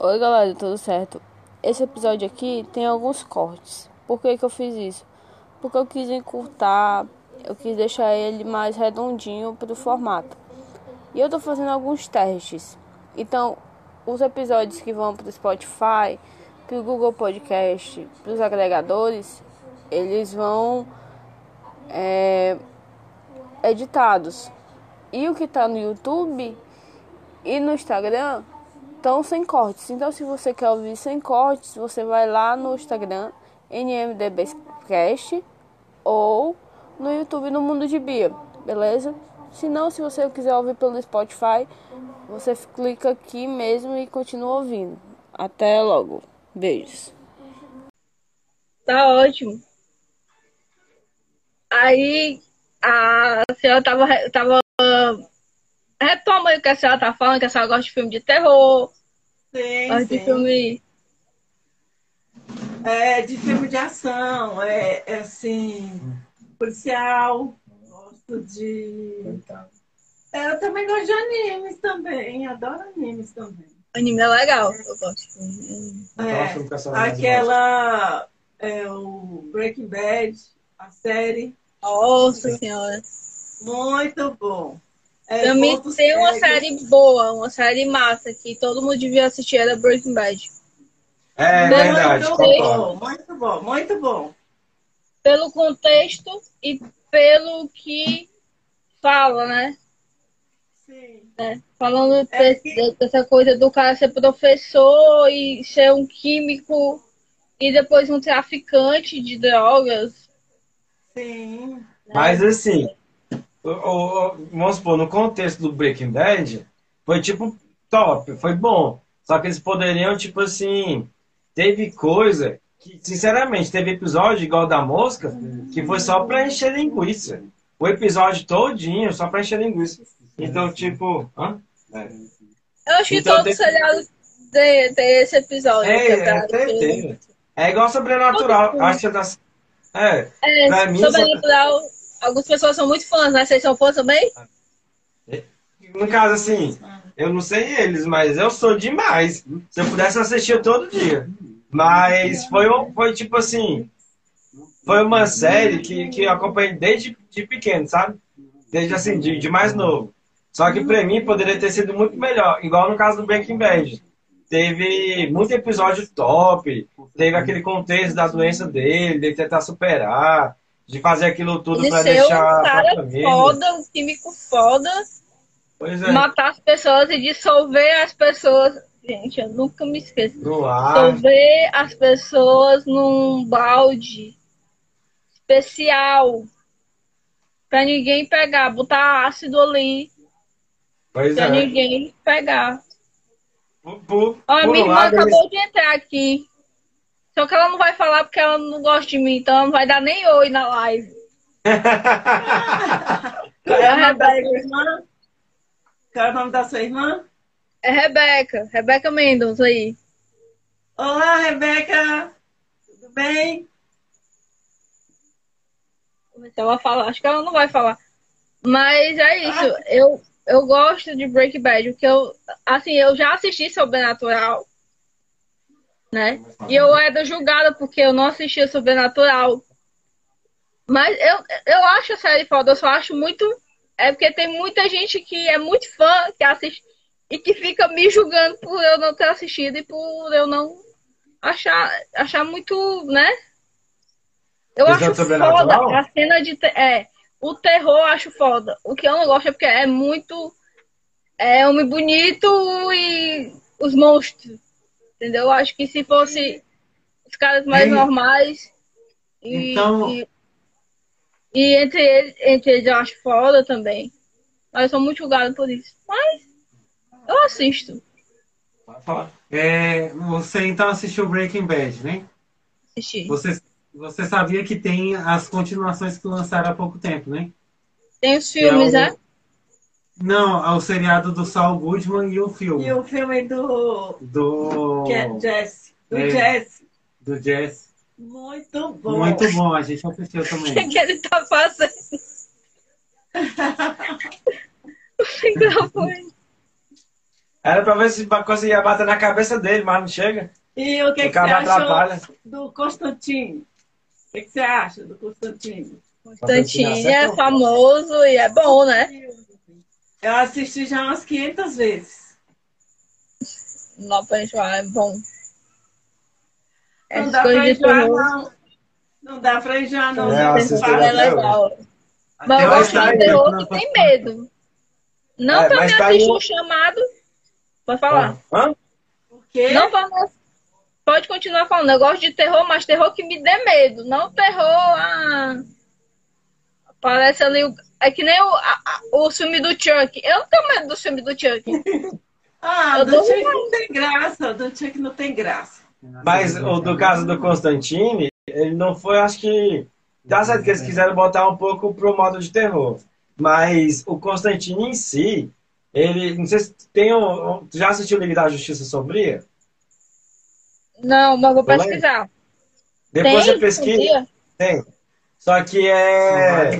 Oi galera, tudo certo? Esse episódio aqui tem alguns cortes. Por que, que eu fiz isso? Porque eu quis encurtar, eu quis deixar ele mais redondinho pro formato. E eu tô fazendo alguns testes. Então, os episódios que vão pro Spotify, pro Google Podcast, pros agregadores, eles vão é, editados. E o que tá no YouTube e no Instagram estão sem cortes. Então, se você quer ouvir sem cortes, você vai lá no Instagram, NMDBcast, ou no YouTube no Mundo de Bia, beleza? Se não, se você quiser ouvir pelo Spotify, você clica aqui mesmo e continua ouvindo. Até logo. Beijos. Tá ótimo. Aí a senhora tava, tava retoma aí o que a senhora tá falando, que a senhora gosta de filme de terror, Sim, gosta de sim. filme. É, de filme de ação, é, é assim, policial, gosto de. É, eu também gosto de animes também, adoro animes também. Anime é legal. Eu gosto. É, aquela, é, o Breaking Bad, a série, Nossa senhora. muito bom. É, Também tem uma série boa, uma série massa que todo mundo devia assistir, era Breaking Bad. É verdade, muito bom, muito bom, muito bom. Pelo contexto e pelo que fala, né? Sim. né? Falando É desse- que- dessa coisa do cara ser professor e ser um químico e depois um traficante de drogas. Sim. Mas assim, o- vamos supor, no contexto do Breaking Bad, foi tipo top, foi bom. Só que eles poderiam, tipo assim, teve coisa que, sinceramente, teve episódio igual da mosca, que foi só pra encher linguiça. O episódio todinho, só pra encher linguiça. Então, tipo. Hã? É. Eu acho que Então todo tem- seriado tem, tem esse episódio. É, é, pra- certeza. É igual sobrenatural. Acho que tá. É, É, Pra mim. Algumas pessoas são muito fãs, né? Vocês são fãs também? no caso, assim, eu não sei eles, mas eu sou demais. Se eu pudesse assistir todo dia. Mas foi, um- foi tipo assim. Foi uma série que, que eu acompanhei desde de pequeno, sabe? Desde assim, de, de mais novo. Só que pra mim poderia ter sido muito melhor. Igual no caso do Breaking Bad. Teve muito episódio top. Teve aquele contexto da doença dele, de tentar superar, de fazer aquilo tudo um deixar a cara foda, um químico foda, Pois é. matar as pessoas e dissolver as pessoas. Gente, eu nunca me esqueço. Dissolver as pessoas num balde especial pra ninguém pegar, botar ácido ali Pois pra é. ninguém pegar. Por, por, Ó, por minha irmã lado, eles- acabou de entrar aqui. Só que ela não vai falar porque ela não gosta de mim, então ela não vai dar nem oi na live. Qual é o nome da Rebeca. sua irmã? Qual é o nome da sua irmã? É Rebeca, Rebeca Mendonça aí. Olá, Rebeca! Tudo bem? Ela fala. Acho que ela não vai falar. Mas é isso. Eu, eu gosto de Breaking Bad, porque eu, assim, eu já assisti Sobrenatural, né? E eu era julgada porque eu não assistia Sobrenatural. Mas eu, eu acho a série foda, eu só acho muito. É porque tem muita gente que é muito fã, que assiste e que fica me julgando por eu não ter assistido e por eu não achar, achar muito, né? Eu Questão acho foda a cena de. É, o terror eu acho foda. O que eu não gosto é porque é muito. É homem bonito e os monstros. Entendeu? Eu acho que se fosse os caras mais normais. E, Então- e, e entre, eles, entre eles eu acho foda também. Mas eu sou muito julgado por isso. Mas eu assisto. É, você então assistiu Breaking Bad, né? Assistir. Você, você sabia que tem as continuações que lançaram há pouco tempo, né? Tem os filmes, Que é o- né? Não, é o seriado do Saul Goodman e o filme E o filme do do, Je- Jesse. Do É. Jesse. do Jazz. Muito bom. Muito bom, a gente assistiu O que, também. que ele tá fazendo? O microfone. Era pra ver se conseguia bater na cabeça dele, mas não chega. E o que, O que você achou atrapalha. do Constantino? O que, você acha do Constantino? Constantine é famoso e é bom, né? Eu assisti já umas 500 vezes. Não pra enjoar, é bom. Não Essas dá enjoar, não. Não dá pra enjoar, não. É, eu tem assisto que até é legal. Mas eu gosto tá de terror que tem medo. Não É, pra me tá assistir um- um chamado. Pode falar. Hã? Porque Não pra me... Pode continuar falando. Eu gosto de terror, mas terror que me dê medo. Não terror. Ah... Parece ali. O... É que nem o, a- a- o filme do Chuck. Eu não tenho medo do filme do Chuck. Ah, Eu do Chuck não tem graça. Do Chuck não tem graça. Mas o do caso do Constantine, ele não foi, acho que. Tá certo que eles quiseram botar um pouco pro modo de terror. Mas o Constantine em si, ele. Não sei se tem um. tu Já assistiu Liga da Justiça Sombria? Não, mas vou Não pesquisar. Depois tem? você pesquisa. Dia? Tem. Só que é,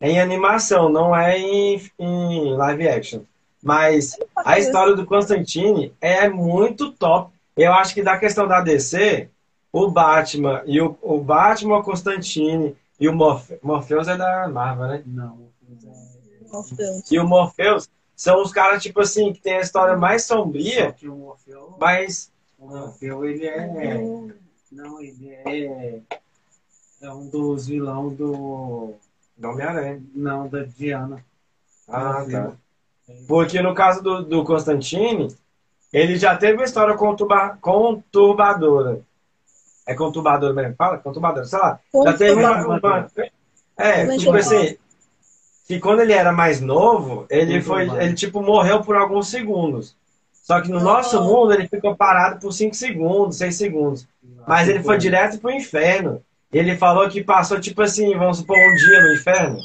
é em animação, não é em, em live action. Mas a história do Constantine é muito top. Eu acho que da questão da DC, o Batman e o, o Batman, o Constantine e o Morphe, Morpheus é da Marvel, né? Não. Meu Deus. E o Morpheus são os caras, tipo assim, que tem a história mais Só sombria, que o Mas. o ele é. Não, ele é. É um dos vilões do. Não Homem-Aranha. Não, da Diana. Ah, tá. Porque no caso do, do Constantine, ele já teve uma história conturba, conturbadora. É conturbadora mesmo? Fala? Conturbadora, sei lá. Já teve uma. uma- é, Mas tipo assim. Que quando ele era mais novo, ele foi. Ele tipo morreu por alguns segundos. Só que no nosso mundo ele ficou parado por 5 segundos, 6 segundos. Mas ele foi direto pro inferno. Ele falou que passou, tipo assim, vamos supor, um dia no inferno.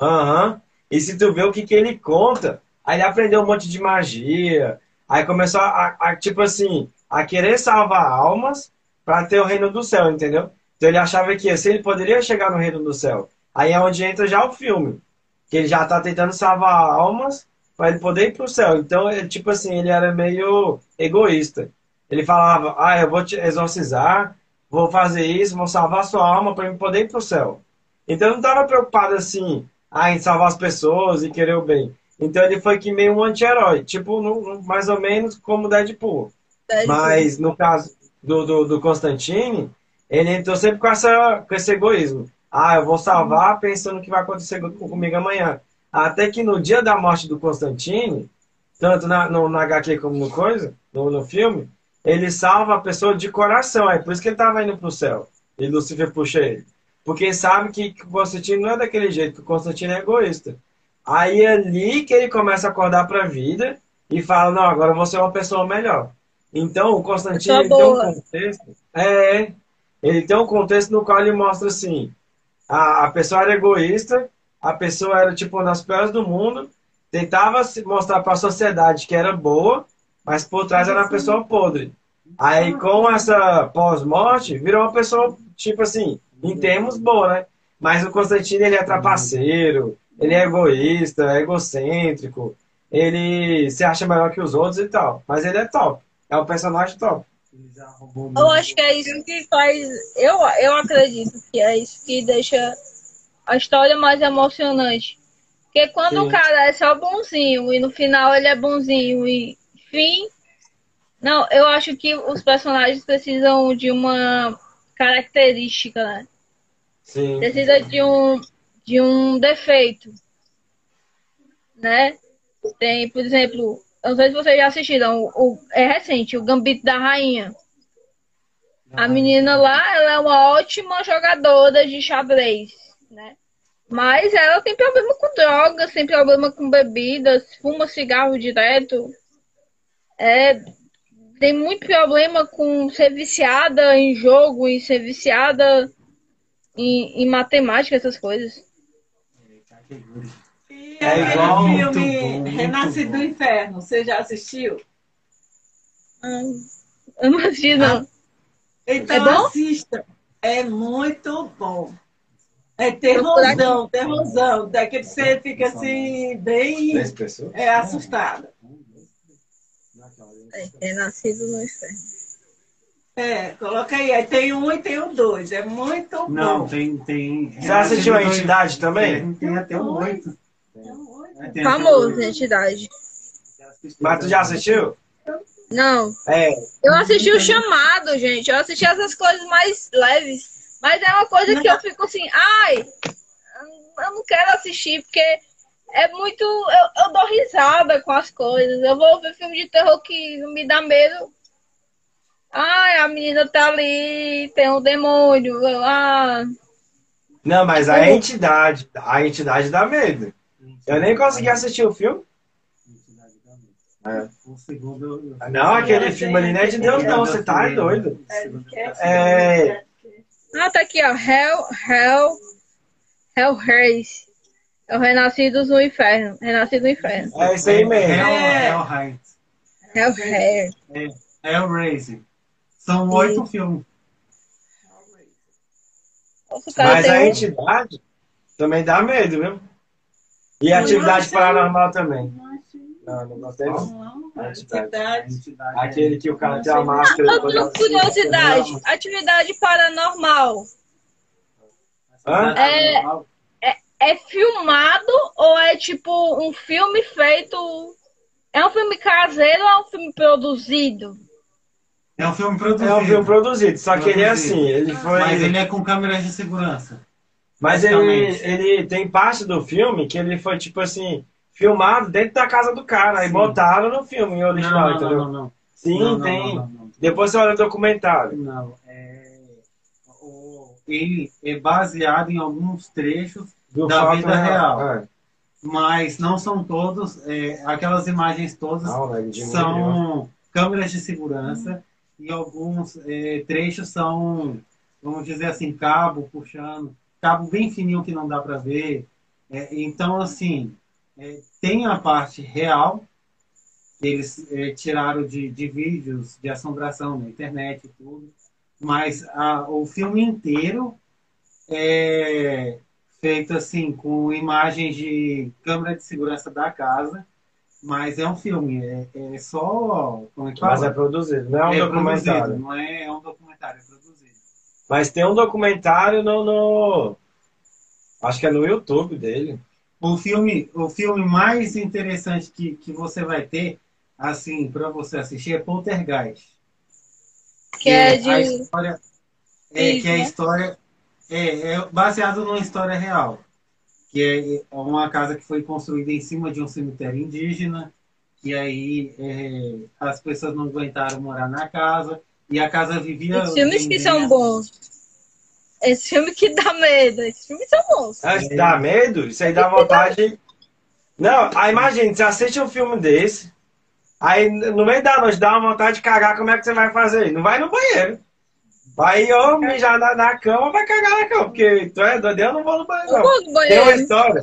Aham. E se tu vê o que, que ele conta, aí ele aprendeu um monte de magia. Aí começou a, a, tipo assim, a querer salvar almas para ter o reino do céu, entendeu? Então ele achava que assim ele poderia chegar no reino do céu. Aí é onde entra já o filme. Que ele já tá tentando salvar almas para ele poder ir pro céu. Então, ele, tipo assim, ele era meio egoísta. Ele falava, ah, eu vou te exorcizar, vou fazer isso, vou salvar sua alma para eu poder ir pro céu. Então ele não estava preocupado assim, ah, em salvar as pessoas e querer o bem. Então ele foi que meio um anti-herói, tipo, no- mais ou menos como Deadpool. Mas no caso do, do, do Constantine, ele entrou sempre com, essa, com esse egoísmo. Ah, eu vou salvar pensando que vai acontecer com- comigo amanhã. Até que no dia da morte do Constantine, tanto na, no, na HQ como no coisa, no, no filme, ele salva a pessoa de coração. É por isso que ele estava indo pro céu. E Lucifer puxa ele. Porque ele sabe que, que o Constantino não é daquele jeito, que o Constantino é egoísta. Aí é ali que ele começa a acordar para a vida e fala, não, agora eu vou ser uma pessoa melhor. Então o Constantino ele tem um contexto. É, ele tem um contexto no qual ele mostra assim: a, a pessoa era egoísta, a pessoa era tipo uma das piores do mundo, tentava se mostrar para a sociedade que era boa, mas por trás era uma pessoa podre. Aí com essa pós-morte, virou uma pessoa, tipo assim, em termos boa, né? Mas o Constantino ele é trapaceiro, ele é egoísta, é egocêntrico, ele se acha melhor que os outros e tal. Mas ele é top. É um personagem top. Eu acho que é isso que faz. Eu, eu acredito que é isso que deixa a história mais emocionante. Porque quando Sim. o cara é só bonzinho e no final ele é bonzinho e fim. Não, eu acho que os personagens precisam de uma característica, né? Sim. Precisa de um, de um defeito. Né? Tem, por exemplo, eu não sei se vocês já assistiram, o, o- é recente, o Gambito da Rainha. A menina lá, ela é uma ótima jogadora de xadrez, né? Mas ela tem problema com drogas, tem problema com bebidas, fuma cigarro direto. É, tem muito problema com ser viciada em jogo e ser viciada em, em matemática, essas coisas. E É aquele igual, filme bom, Renascido bom. do Inferno, você já assistiu? Hum, Eu não assisti, não. Então É assista. É muito bom. É terror terrorzão, terrorzão. Daquele que você fica assim, bem Dez pessoas? é, assustada. É, é nascido no inferno. É, coloca aí. Aí tem um e tem o dois. É muito Não, bom. tem. tem Você assistiu a entidade também? Tem, tem até um oito. Famoso, entidade. Mas tu já assistiu? Não. É. Eu assisti o chamado, gente. Eu assisti essas coisas mais leves. Mas é uma coisa que eu fico assim, ai, eu não quero assistir, porque é muito. Eu, eu dou risada com as coisas. Eu vou ver filme de terror que não me dá medo. Ai, a menina tá ali, tem um demônio. eu, Ah, Não, mas a entidade, a entidade dá medo. Eu nem consegui assistir o filme. É. Não, aquele filme ali não é de Deus, não. Você tá doido. É. ah tá aqui, ó. Hell, Hell, Hell Race. É o Renascidos no Inferno. Renascido no Inferno. É isso aí mesmo. Hell. Hell. Hell. Hellraiser. São oito filmes. Nossa, Mas a um- entidade também dá medo, viu? E a atividade paranormal também. Não, não não. Não, A a entidade. entidade. Entidade Aquele que o cara tem a máscara. Tenho curiosidade. Atividade paranormal. Hã? É- É filmado ou é tipo um filme feito. É um filme caseiro ou é um filme produzido? É um filme produzido. É um filme produzido, só que ele é Produzido. assim, ele foi. Mas ele é com câmeras de segurança. Mas ele, ele tem parte do filme que ele foi, tipo assim, filmado dentro da casa do cara. Aí Sim. botaram no filme original, não, não, entendeu? não, não. Sim, tem. Depois você olha o documentário. não. É... o- Ele é baseado em alguns trechos, Do Da vida real. É. mas não são todos. é, Aquelas imagens todas são câmeras de segurança e alguns é, trechos são, vamos dizer assim, cabo puxando, cabo bem fininho que não dá para ver. É, então, assim, é, tem a parte real, eles é, tiraram de, de vídeos de assombração na internet e tudo, mas a- o filme inteiro é feito assim, com imagens de câmera de segurança da casa, mas é um filme, é, é só. Como é que Mas fala? é produzido, não é um É documentário. produzido, não é, é um documentário, é produzido. Mas tem um documentário no, no- Acho que é no YouTube dele. O filme, o filme mais interessante que, que você vai ter, assim, para você assistir é Poltergeist. Que é a de. história, é, Isso, que é a né? história é, é baseado numa história real, que é uma casa que foi construída em cima de um cemitério indígena, e aí é, as pessoas não aguentaram morar na casa e a casa vivia. Os filmes que são bons. Esse filme que dá medo. Esses filmes são bons. Ah, dá medo? Isso aí dá vontade. Não, aí imagina, você assiste um filme desse, aí no meio da noite dá uma vontade de cagar, como é que você vai fazer? Não vai no banheiro. Vai ou mijar na, na cama vai cagar na cama, porque tu é doido, eu não vou no banheiro. Não. vou no Tem uma banheiro. história.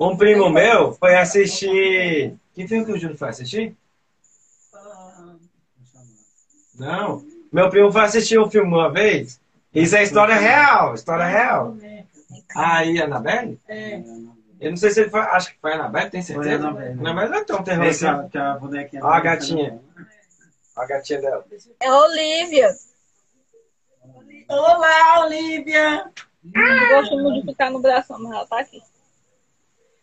Um primo meu foi assistir. Que filme que o Júnior foi assistir? Não. Meu primo foi assistir um filme uma vez. Isso é história real, história real. Aí, Anabelle? É. Eu não sei se ele foi. Acho que foi a Anabelle, tem certeza? Foi a Annabelle. Anabelle não é tão terror É, assim. que a, que a bonequinha. Ó a gatinha. A gatinha dela. É Olivia. Olá, Olivia! Não gosto muito de ficar no braço, mas ela tá aqui.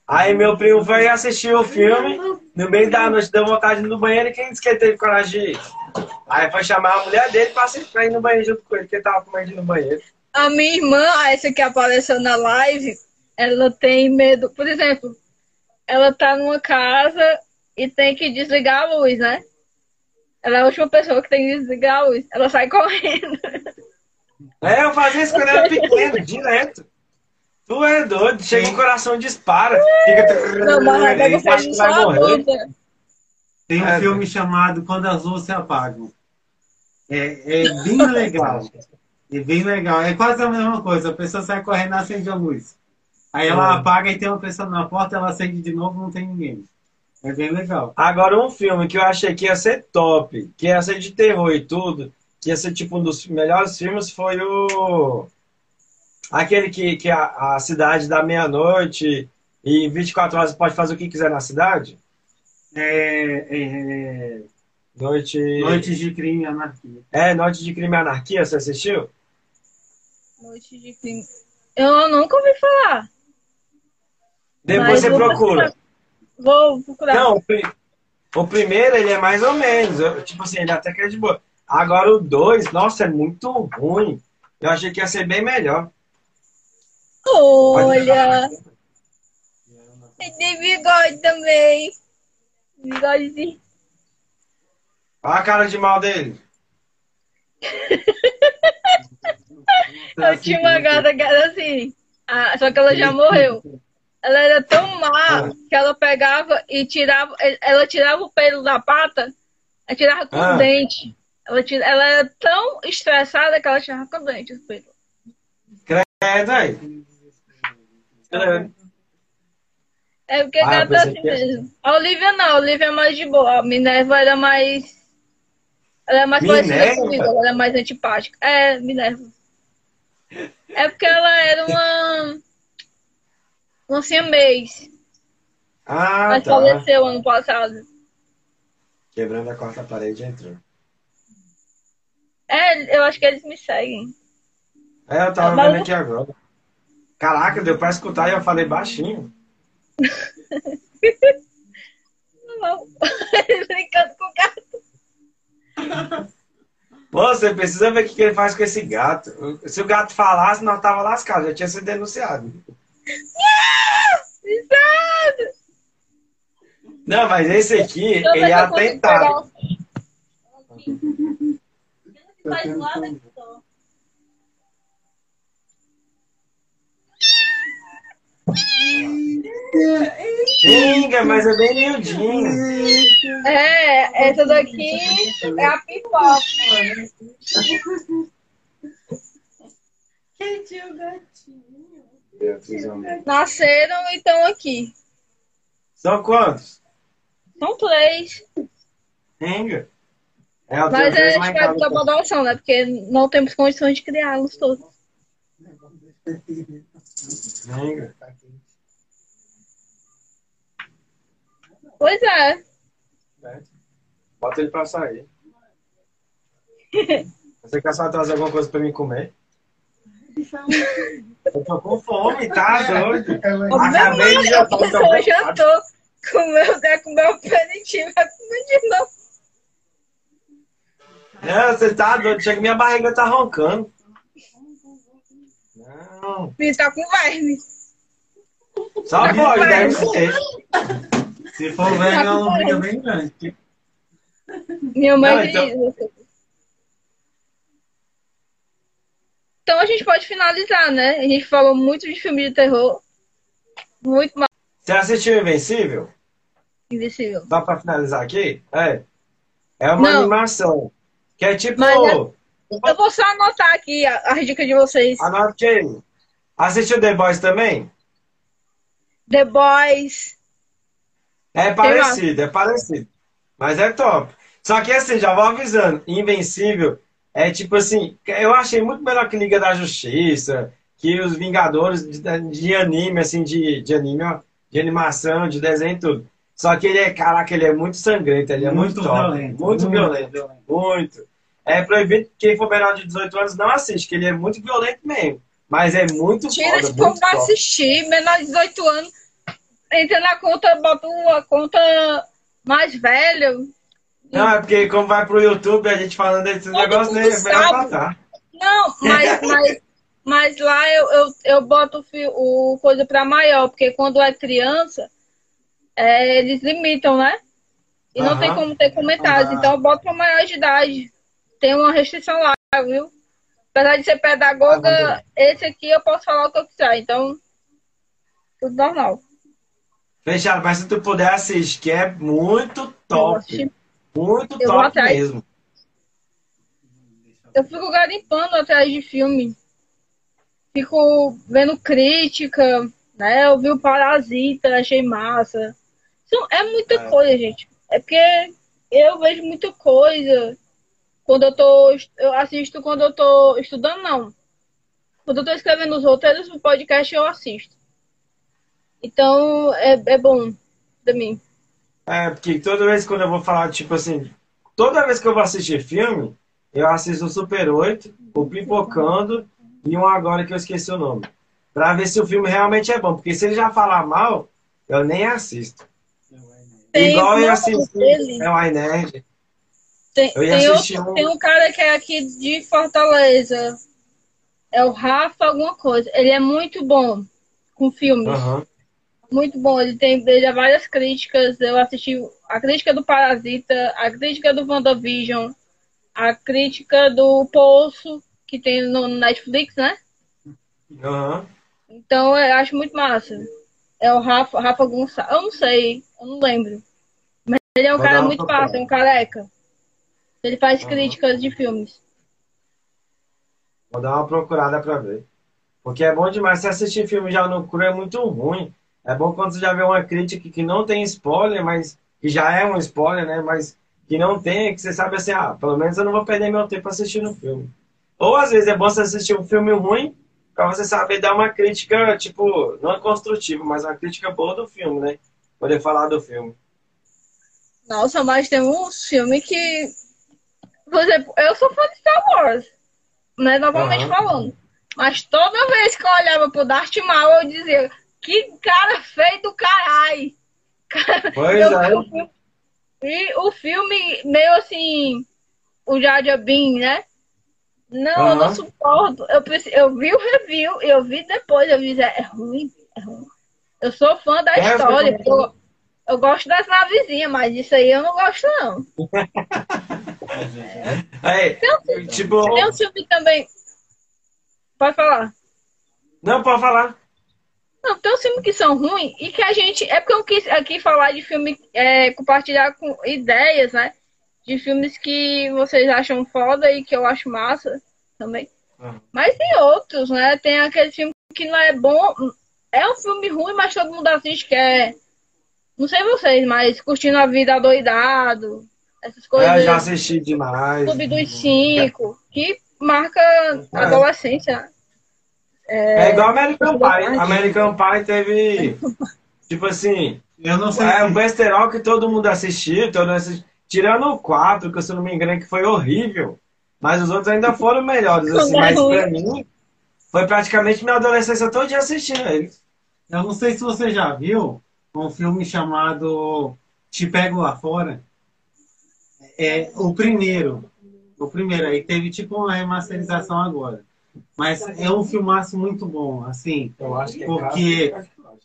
Aí meu primo foi assistir o filme, no meio da noite deu vontade no banheiro e quem disse que ele teve coragem de ir? Aí foi chamar a mulher dele pra assistir- pra ir no banheiro junto com ele, porque ele tava com medo de ir no banheiro. A minha irmã, essa que apareceu na live, ela tem medo. Por exemplo, ela tá numa casa e tem que desligar a luz, né? Ela é a última pessoa que tem que desligar a luz. Ela sai correndo. É, eu fazia isso quando era pequeno, direto. Tu é doido, chega o coração dispara, fica. Não, mas a Aí Rebeca acha faz que vai morrer. Tem um É, filme chamado Quando as Luzes se Apagam. É, é bem legal. É bem legal. É quase a mesma coisa. A pessoa sai correndo e acende a luz. Aí ela É. apaga e tem uma pessoa na porta, ela acende de novo não tem ninguém. É bem legal. Agora, um filme que eu achei que ia ser top, que ia ser de terror e tudo, que ia ser tipo um dos melhores filmes, foi o. Aquele que, que a, a cidade dá meia-noite e em 24 horas pode fazer o que quiser na cidade? É, é, Noite. Noites de crime e anarquia. É, Noite de Crime e Anarquia, você assistiu? Noite de crime. Eu nunca ouvi falar. Depois Mas você procura. procurar. Vou procurar. Não, o, pri- o primeiro ele é mais ou menos. eu- tipo assim, ele até que é de boa. Agora o dois, nossa, é muito ruim. Eu achei que ia ser bem melhor. Olha. E tem bigode também. Bigodezinho. Olha a cara de mal dele. Eu tinha uma gata que era assim. Ah, só que ela já morreu. Ela era tão má que ela pegava e tirava. Ela tirava o pelo da pata, ela tirava com Ah. o dente. Ela, tira, ela era tão estressada que ela tirava com o dente os pelos. É, daí. É. É porque Ah, gata é assim que- mesmo. A Olivia não, a Olivia é mais de boa. A Minerva era mais. Ela é mais parecida comigo, ela era mais antipática. É, Minerva. É porque ela era uma. Uma siamês. Ah, Mas tá. faleceu ano passado. Quebrando a quarta parede entrou. É, eu acho que eles me seguem. É, eu tava Mas- vendo aqui agora. Caraca, deu pra escutar e eu falei baixinho. Não. Brincando com o gato. Pô, você precisa ver o que ele faz com esse gato. Se o gato falasse, nós tava lascado, já tinha sido denunciado. Exato! Não, mas esse aqui, eu ele é eu atentado. pegar Faz lá daqui Pinga, mas é bem miudinho. É, essa daqui é a pipoca. Quem tinha o gatinho? Nasceram e estão aqui. São quantos? São três. Pinga. É, Mas a três lá gente vai dar pra adoção, né? Porque não temos condições de criá-los todos. Pois é. Bota ele pra sair. Você quer só trazer alguma coisa pra mim comer? Eu tô com fome, tá doido? Acabei de jantar, Eu já tô com meu, é, com meu aperitivo, vai comer de novo. Não, você tá doido. Chega, minha barriga tá roncando. Não. Me tá com verme. Só pode, deve ser. Se for velho, é uma lombriga bem grande. Minha mãe Não, então-. Então a gente pode finalizar, né? A gente falou muito de filme de terror. Muito mais Você assistiu Invencível? invisível. Só pra finalizar aqui? É. É uma Não. animação. Que é tipo. Mas é- Eu vou só anotar aqui a- as dicas de vocês. Anote aí. Assistiu The Boys também? The Boys. É parecido, é parecido. Mas é top. Só que assim, já vou avisando, Invencível é tipo assim, eu achei muito melhor que Liga da Justiça, que os Vingadores de, de anime, assim, de, de anime, ó, de animação, de desenho e tudo. Só que ele é, caraca, ele é muito sangrento, ele é muito, top. violento. Muito violento. Muito. É proibido que quem for menor de 18 anos não assiste, que ele é muito violento mesmo. Mas é muito Tira foda, esse povo muito pra assistir, menor de 18 anos. Entra na conta, bota uma conta mais velha. Não, é porque como vai pro YouTube, a gente falando desses negócios, né? sabe. tratar. Não, mas, mas, mas lá eu, eu, eu boto o, o coisa pra maior, porque quando é criança, é, eles limitam, né? E não Aham. tem como ter comentários. Ah. Então eu boto pra maior de idade. Tem uma restrição lá, viu? Apesar de ser pedagoga, esse aqui eu posso falar o que eu quiser. Então, tudo normal. Fechado, mas se tu puder assistir, que é muito top. Muito Eu top atrás. mesmo. Eu fico garimpando atrás de filme. Fico vendo crítica, né? Eu vi o Parasita, achei massa. Isso é muita É. coisa, gente. É porque eu vejo muita coisa quando eu tô. Eu assisto quando eu tô estudando, não. quando eu tô escrevendo os roteiros do podcast, eu assisto. Então, é, é bom pra mim. É, porque toda vez quando eu vou falar, tipo assim, toda vez que eu vou assistir filme, eu assisto o Super 8, o Pipocando e um agora que eu esqueci o nome. Pra ver se o filme realmente é bom. Porque se ele já falar mal, eu nem assisto. Tem Igual eu assisti é o iNerd. Tem, tem, outro, um- tem um cara que é aqui de Fortaleza. É o Rafa alguma coisa. Ele é muito bom com filmes. Aham. Muito bom. Ele tem ele dá várias críticas. Eu assisti a crítica do Parasita, a crítica do WandaVision, a crítica do Poço, que tem no Netflix, né? Aham. Então eu acho muito massa. É o Rafa, Rafa Gonçalves. Eu não sei, eu não lembro. Mas ele é um Vou cara muito massa, é um careca. Ele faz críticas de filmes. Vou dar uma procurada pra ver. Porque é bom demais. Se assistir filme já no cru é muito ruim. É bom quando você já vê uma crítica que não tem spoiler, mas que já é um spoiler, né? Mas que não tem, que você sabe assim, ah, pelo menos eu não vou perder meu tempo assistindo o filme. Ou às vezes é bom você assistir um filme ruim pra você saber dar uma crítica, tipo, não construtiva, mas uma crítica boa do filme, né? Poder falar do filme. Nossa, mas tem uns filmes que. Por exemplo, eu sou fã de Star Wars, né? Normalmente Aham. falando. Mas toda vez que eu olhava pro Darth Maul, eu dizia: Que cara feio do caralho! Pois Eu- é. filme- E o filme, meio assim, o Jar Binks, né? Não, eu Aham. não suporto. Eu, eu vi o review, eu vi depois, eu vi, é ruim, é ruim. Eu sou fã da É, eu história. fico- Eu, eu gosto das navezinhas, mas isso aí eu não gosto, não. É, tipo, Tem um filme também. Pode falar. não pode falar. Não, tem uns filmes que são ruins e que a gente. É porque eu quis aqui falar de filme, é, compartilhar com ideias, né? De filmes que vocês acham foda e que eu acho massa também. Uhum. Mas tem outros, né? Tem aquele filme que não é bom. É um filme ruim, mas todo mundo assiste, que é. Não sei vocês, mas curtindo a vida adoidado. Essas É, coisas. eu já assisti demais. Clube dos Cinco, que marca a É. adolescência. É igual American Pie. American Pie teve, tipo assim, Eu não sei é um besterol que todo mundo assistiu, todo mundo assisti- tirando o 4, que se eu não me engano que foi horrível, mas os outros ainda foram melhores, assim, é mas ruim. pra mim, foi praticamente minha adolescência todo dia assistindo eles. Eu não sei se você já viu um filme chamado Te Pego Lá Fora. É o primeiro. O primeiro. Aí teve tipo uma remasterização agora. Mas é um filmaço muito bom, assim. Eu acho que é Porque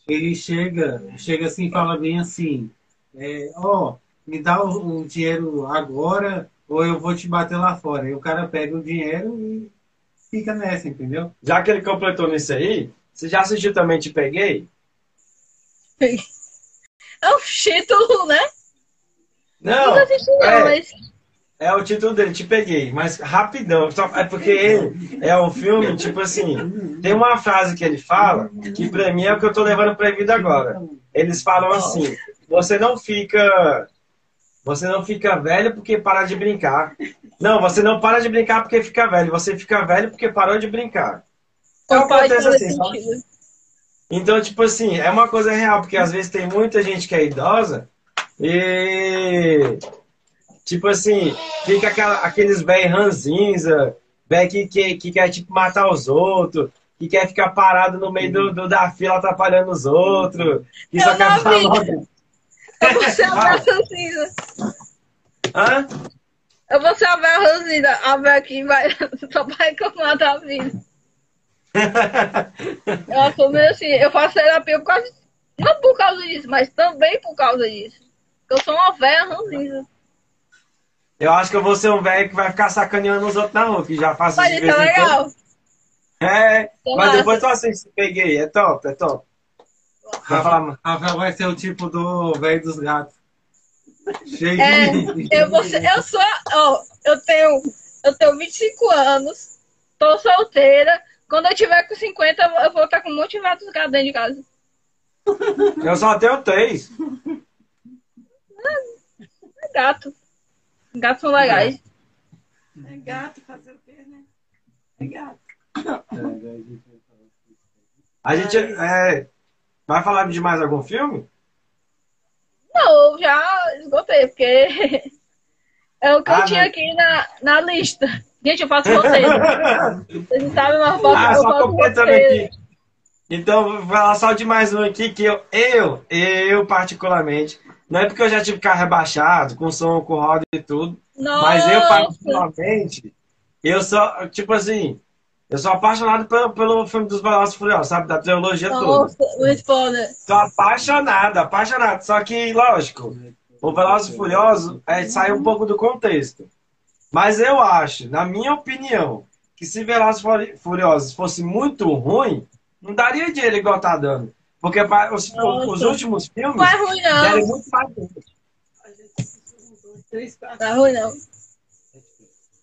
ele chega, chega assim e fala bem assim, é, ó, me dá o, o dinheiro agora ou eu vou te bater lá fora. E o cara pega o dinheiro e fica nessa, entendeu? Já que ele completou nisso aí, você já assistiu também Te Peguei? É um título, né? Não, assisti, não, é. mas. É o título dele, Te Peguei, mas rapidão. Só, é porque ele é um filme, tipo assim, tem uma frase que ele fala, que pra mim é o que eu tô levando pra vida agora. Eles falam assim, você não fica. Você não fica velho porque para de brincar. Não, você não para de brincar porque fica velho. Você fica velho porque parou de brincar. Então pode acontece assim, então, tipo assim, é uma coisa real, porque às vezes tem muita gente que é idosa e. Tipo assim, fica aquela, aqueles véi ranzinza, véi que, que, que quer tipo, matar os outros, que quer ficar parado no meio do, do- da fila atrapalhando os outros, que só Eu quer não falar logo. Eu vou ser a Ranzinza. Hã? Eu vou ser a Vera Ranzinza. A Vera que vai só vai reclamar da vida. Eu sou meio assim, eu faço terapia por causa. Não por causa disso, mas também por causa disso. Eu sou uma Vera Ranzinza. Eu acho que eu vou ser um velho que vai ficar sacaneando os outros na rua, que já faço Mas de isso vez é quando. legal. É, Então, mas massa. depois tu assiste, peguei, é top, é top. Vai falar, mano. Rafael vai ser o tipo do velho dos gatos. Cheio É, de. eu, vou ser- eu sou. Ó, eu tenho. Eu tenho 25 anos. Tô solteira. Quando eu tiver com 50, eu vou- estar com um monte de gatos gatos dentro de casa. Eu só tenho três. Gato. Gatos são legais. É gato fazer o quê, né? É gato. A gente é, vai falar de mais algum filme? Não, eu já esgotei, porque é o que Ah, eu tinha não. aqui na, na lista. Gente, eu faço. Vocês não sabem, mas eu faço, Ah, eu só faço roteiro. aqui. Então, vou falar só de mais um aqui que eu, eu, eu particularmente, não é porque eu já tive carro rebaixado, com som, com roda e tudo, mas eu Nossa, particularmente, eu sou, tipo assim, eu sou apaixonado pelo, pelo filme dos e Furiosos, sabe? Da trilogia toda. nossa, muito foda. Sou apaixonado, apaixonado. Só que, lógico, o Velozes e Furiosos é, sai um pouco do contexto. Mas eu acho, na minha opinião, que se Velozes Furi- Furiosos fosse muito ruim, não daria dinheiro igual tá dando. Porque os, os últimos filmes Não é ruim, não. muito. Três, quatro. Não é ruim, não.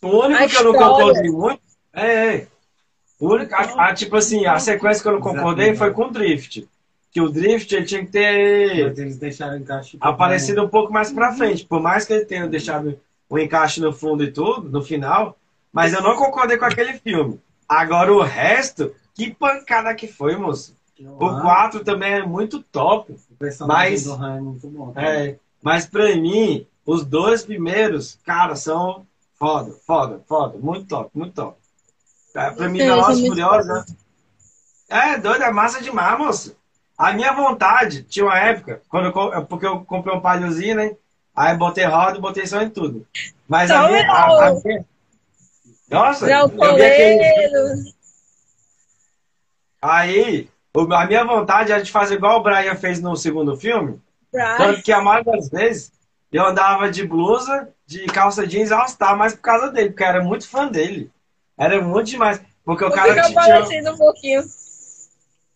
O único A que eu não concordei muito é, é. O único, a, a- tipo assim, a sequência que eu não concordei foi com o Drift. Que o Drift ele tinha que ter Mas eles deixaram encaixe. aparecido um pouco mais pra frente. Por mais que ele tenha deixado o encaixe no fundo e tudo, no final, mas eu não concordei com aquele filme. Agora o resto, que pancada que foi, moço. O 4 também é muito top. O personagem mas- do Han é muito bom. tá? É, mas pra mim, os dois primeiros, cara, são foda, foda, foda. Muito top, muito top. É, Pra mim, Sim, Velozes Furiosos, né? É, doido, é massa demais, moço. A minha vontade, tinha uma época, quando eu, co- porque eu comprei um palhozinho, né? Aí botei roda e botei som em tudo. Mas a minha, a, a minha- Nossa, eu vi aquele... Aí, a minha vontade era de fazer igual o Brian fez no segundo filme. Bryce. Tanto que a maioria das vezes eu andava de blusa, de calça jeans All Star, mas por causa dele, porque eu era muito fã dele. Era muito demais. Porque o cara Fica tinha. parecido um pouquinho.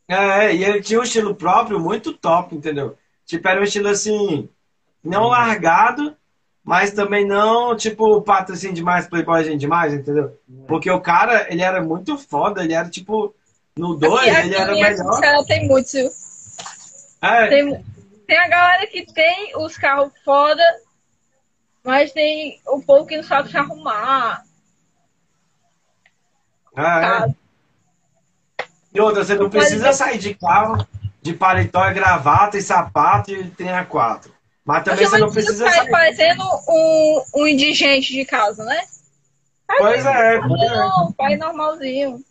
É, e ele tinha um estilo próprio muito top, entendeu? Tipo, era um estilo assim, não largado, mas também não, tipo, patrocínio demais, playboy demais, entendeu? Porque o cara, ele era muito foda, ele era tipo, no 2, Aqui, ele era melhor. Arara tem muitos, viu? É, Tem, tem a galera que tem os carros foda, mas tem o povo que não sabe se arrumar. é, é. E outra, você não precisa sair de carro, de paletó e gravata e sapato e tem a quatro. Mas também você não precisa sair parecendo um, um indigente de casa, né? Pois é, é. Não, pai normalzinho.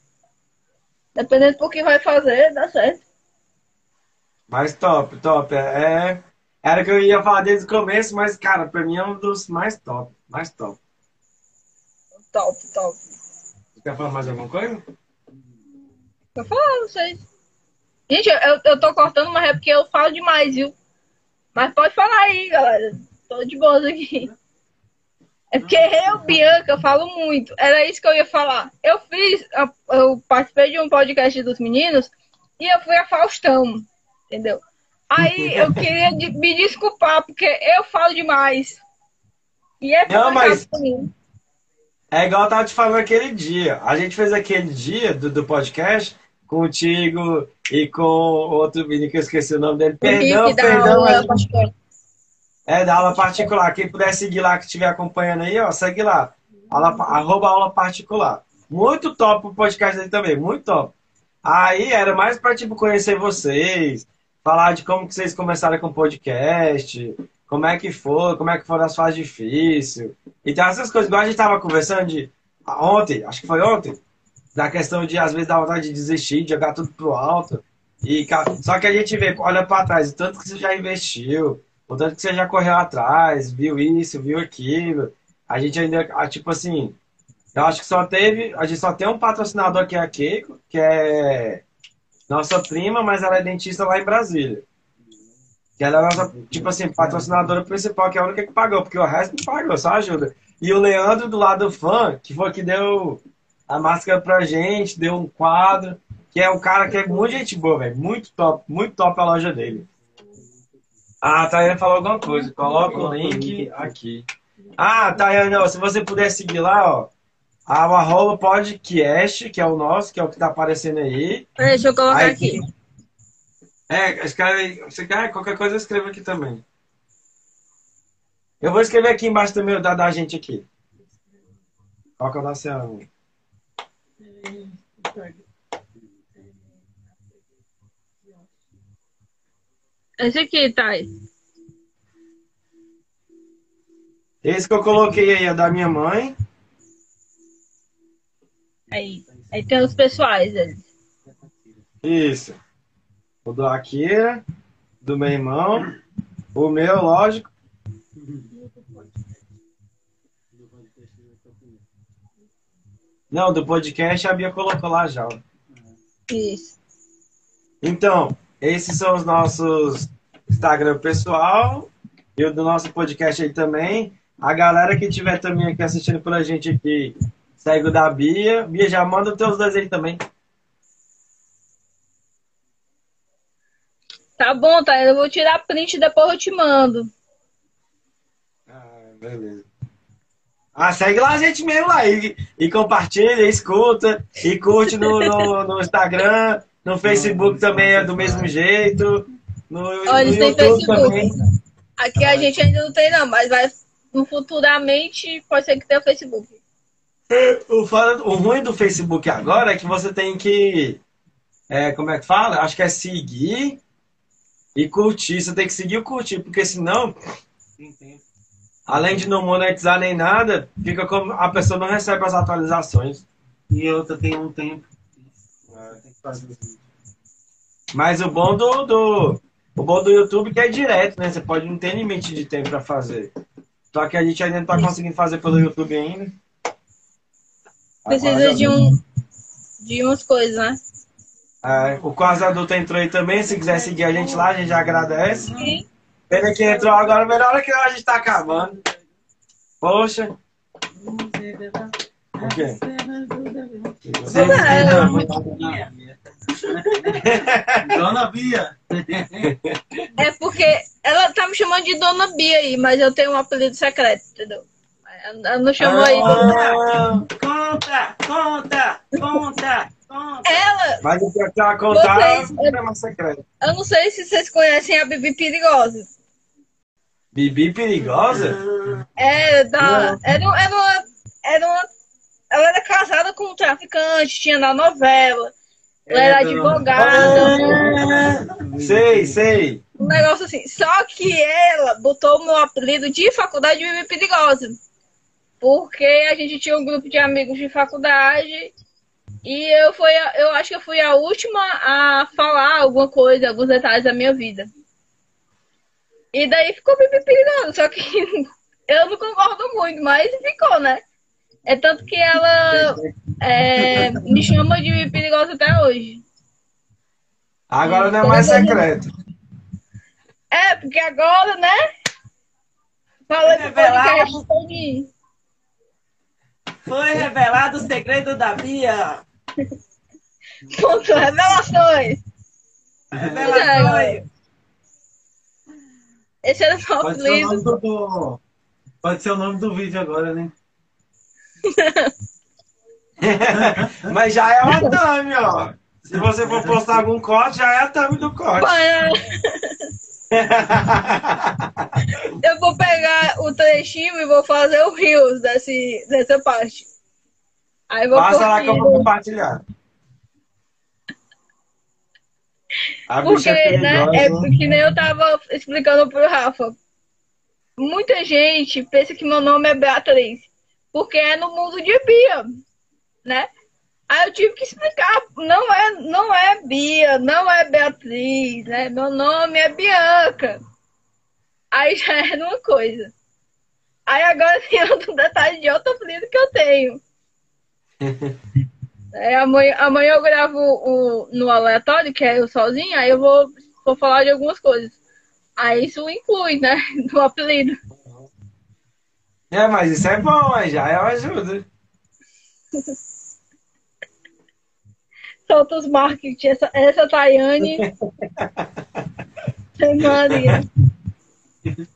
Dependendo do que vai fazer, dá certo. Mas top, top. É, era o que eu ia falar desde o começo, mas, cara, pra mim é um dos mais top. Mais top. Top, top. Você quer falar mais alguma coisa? Eu falo, não sei. Gente, eu, eu tô cortando, mas é porque eu falo demais, viu? Mas pode falar aí, galera. Tô de boas aqui. É porque eu, Bianca, eu falo muito. Era isso que eu ia falar. Eu fiz, eu participei de um podcast dos meninos e eu fui a Faustão, entendeu? Aí eu queria me desculpar, porque eu falo demais. E é Não, mas-. É igual eu tava te falando aquele dia. A gente fez aquele dia do, do podcast contigo e com outro menino que eu esqueci o nome dele. Perdão, da perdão. aula. É, da aula particular. Quem puder seguir lá, que estiver acompanhando aí, ó, segue lá. Aula, arroba aula particular. Muito top o podcast dele também, muito top. Aí era mais pra, tipo, conhecer vocês, falar de como que vocês começaram com o podcast, como é que foi, como é que foram as fases difíceis. Então, essas coisas, igual a gente tava conversando de ontem, acho que foi ontem, da questão de, às vezes, dar vontade de desistir, de jogar tudo pro alto. E, só que a gente vê, olha pra trás, o tanto que você já investiu, o tanto que você já correu atrás, viu isso, viu aquilo. A gente ainda, ah, tipo assim, eu acho que só teve, a gente só tem um patrocinador que é a Keiko, que é nossa prima, mas ela é dentista lá em Brasília. Que ela é nossa, tipo assim, patrocinadora principal, que é a única que pagou, porque o resto não pagou, só ajuda. E o Leandro do lado fã, que foi que deu a máscara pra gente, deu um quadro, que é um cara que é muito gente boa, velho. Muito top, muito top a loja dele. Ah, a Tayane falou alguma coisa. Coloca o link aqui. Ah, Tayane, ó, se você puder seguir lá, ó. A arroba podcast, que é o nosso, que é o que tá aparecendo aí. Peraí, Deixa eu colocar Aí, aqui. É, escreve. Você quer qualquer coisa, escreva aqui também. Eu vou escrever aqui embaixo também o da, da gente aqui. Qual que é o nosso ano? Esse aqui, Thay. Esse que eu coloquei aí é da minha mãe. Aí, aí tem os pessoais. eles. Isso. O do Akira, do meu irmão, o meu, lógico. Não, do podcast a Bia colocou lá já. Isso. Então, esses são os nossos Instagram pessoal e o do nosso podcast aí também. A galera que estiver também aqui assistindo pela gente aqui, segue o da Bia. Bia, já manda os teus dois aí também. Tá bom, tá? Eu vou tirar print e depois eu te mando. Ah, beleza. Ah, segue lá a gente mesmo lá e, e compartilha, escuta e curte no, no, no Instagram, no Facebook também é do mesmo jeito, no, Olha, no eles têm YouTube Facebook. também. Aqui a gente ainda não tem, não, mas vai no futuramente pode ser que tenha o Facebook. O, o ruim do Facebook agora é que você tem que, é, como é que fala? Acho que é seguir e curtir. Você tem que seguir e curtir, porque senão, além de não monetizar nem nada, fica como a pessoa não recebe as atualizações. E outra tem um tempo. Fazer. Mas o bom do, do, o bom do YouTube é que é direto, né? Você pode não ter limite de tempo para fazer. Só que a gente ainda não tá conseguindo fazer pelo YouTube ainda. Precisa de um de umas coisas, né? É, o Quase Adulto entrou aí também. Se quiser seguir a gente lá, a gente já agradece. Sim. Pena que entrou agora, melhor que a gente tá acabando. Poxa. O quê? Dona Bia. É porque ela tá me chamando de Dona Bia aí, mas eu tenho um apelido secreto, entendeu? Ela não chamou aí. Ah, Conta, conta, conta, conta. Ela, Mas o que ela contar é Vocês- um programa secreto. eu não sei se vocês conhecem a Bibi Perigosa. Bibi perigosa? É, da, era, era, uma, era uma. Ela era casada com um traficante, tinha na novela. Ela era É, advogada. Sei, sei. Um negócio assim. Só que ela botou o meu apelido de faculdade de Perigosa. Porque a gente tinha um grupo de amigos de faculdade. E eu, fui, eu acho que eu fui a última a falar alguma coisa, alguns detalhes da minha vida. E daí ficou Bibi Perigosa. Só que eu não concordo muito, mas ficou, né? É tanto que ela é, me chama de Perigosa até hoje. Agora não é mais secreto. É, porque agora, né? Pro Revelado. podcast todinho. Foi revelado o segredo da Bia. Ponto, revelações. Revelações. Esse era o meu Pode ser o apelido. nome do, do- Pode ser o nome do vídeo agora, né? Mas já é uma thumb, ó. Se você for postar algum corte, já é a thumb do corte. Pai, Eu vou pegar o trechinho e vou fazer o Reels desse, dessa parte. Aí vou Passa lá que eu vou compartilhar. A Porque, é né? É porque nem eu tava explicando pro Rafa. Muita gente pensa que meu nome é Beatriz. Porque é no mundo de Bia, né? Aí eu tive que explicar. Não é, não é Bia, não é Beatriz, né? Meu nome é Bianca. Aí já era uma coisa. Aí agora tem outro detalhe de outro apelido que eu tenho. É, amanhã, amanhã eu gravo o, no aleatório, que é eu sozinha, aí eu vou, vou falar de algumas coisas. Aí isso inclui, né? No apelido. É, mas isso é bom, já é uma ajuda. Solta os marketing. Essa, essa Tayane. Maria.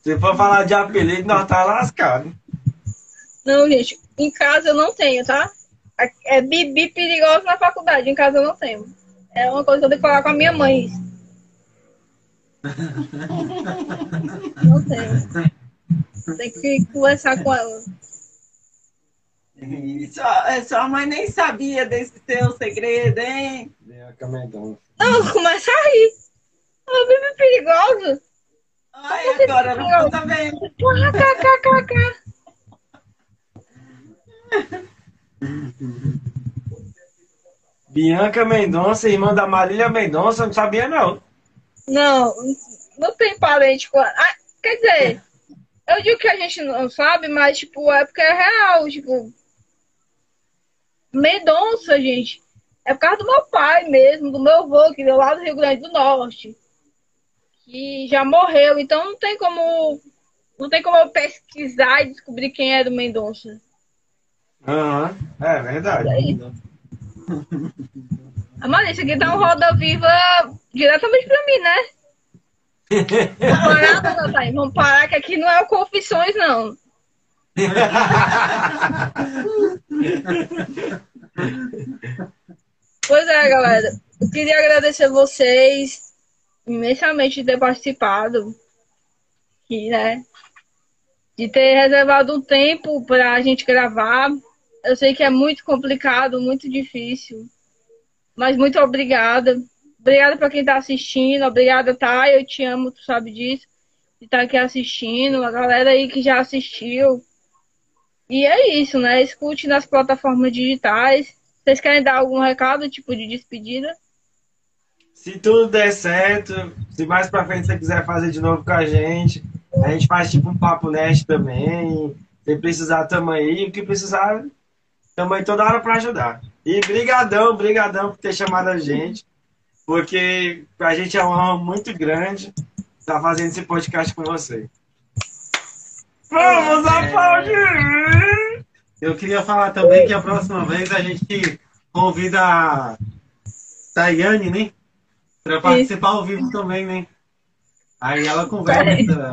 Se for falar de apelido, nós tá lascado. Não, gente, em casa eu não tenho, tá? É bibi perigosa na faculdade, em casa eu não tenho. É uma coisa que eu tenho que falar com a minha mãe. Não tenho. Tem que conversar com ela. E sua, é, sua mãe nem sabia desse teu segredo, hein? Bianca Mendonça. Não, começa a rir. É bem perigoso. Ai, agora ela tá vendo. KKKK. Bianca Mendonça, irmã da Marília Mendonça, não sabia não. Não, não tem parente com. Ah, quer dizer, eu digo que a gente não sabe, mas, tipo, é porque é real. Tipo, Mendonça, gente, é por causa do meu pai mesmo, do meu avô, que veio lá do Rio Grande do Norte. Que já morreu, então não tem como. Não tem como eu pesquisar e descobrir quem é do Mendonça. Aham, é verdade. Ah, Mano, isso aqui dá um roda viva diretamente pra mim, né? Vamos parar, Thaís, Vamos parar, que aqui não é o Confissões, não. Pois é, galera. Eu queria agradecer vocês imensamente de ter participado. E, né? De ter reservado um tempo para a gente gravar. Eu sei que é muito complicado, muito difícil. Mas muito obrigada. Obrigada para quem está assistindo. Obrigada, Thay. Eu te amo, tu sabe disso. De estar aqui assistindo. A galera aí que já assistiu. E é isso, né? Escute nas plataformas digitais. Vocês querem dar algum recado, tipo de despedida? Se tudo der certo, se mais pra frente você quiser fazer de novo com a gente, a gente faz tipo um papo nest também. Se precisar, tamo aí. O que precisar, tamo aí toda hora pra ajudar. E brigadão, brigadão por ter chamado a gente. Porque pra gente é uma honra muito grande estar fazendo esse podcast com você. Vamos aplaudir! Eu queria falar também que a próxima vez a gente convida a Tayane, né? Para participar ao vivo também, né? Aí ela conversa,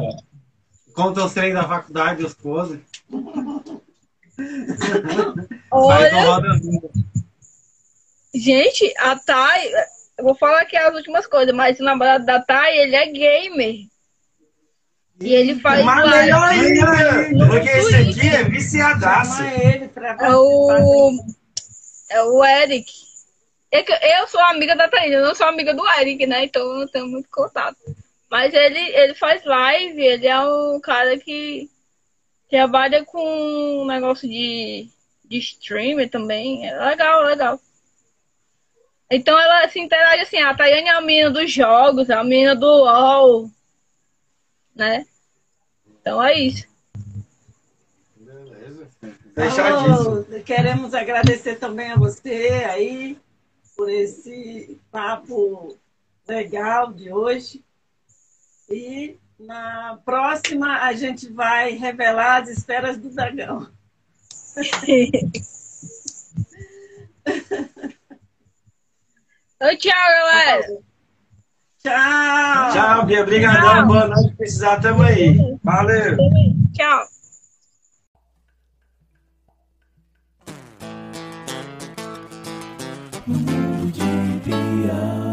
conta os treinos da faculdade, os com Olha, gente, a Thay, eu vou falar aqui as últimas coisas, mas o namorado da Thay, ele é gamer. E ele faz Mas live. melhor ainda, porque esse aqui é viciadaço. É o, é o Eric. É que Eu sou amiga da Thaís, eu não sou amiga do Eric, né? Então eu não tenho muito contato. Mas ele, ele faz live, ele é um cara que trabalha com um negócio de, de streamer também. É legal, legal. Então ela se interage assim, a Tayane é a menina dos jogos, é a menina do LOL, né? Então é isso. Fechadíssimo. Oh, queremos agradecer também a você aí por esse papo legal de hoje. E na próxima a gente vai revelar as esferas do dragão. Então, tchau, galera. Tchau! Tchau, Bia. Obrigadão. Boa noite. Se precisar, tamo aí. Valeu. Tchau. Mundo de Bia.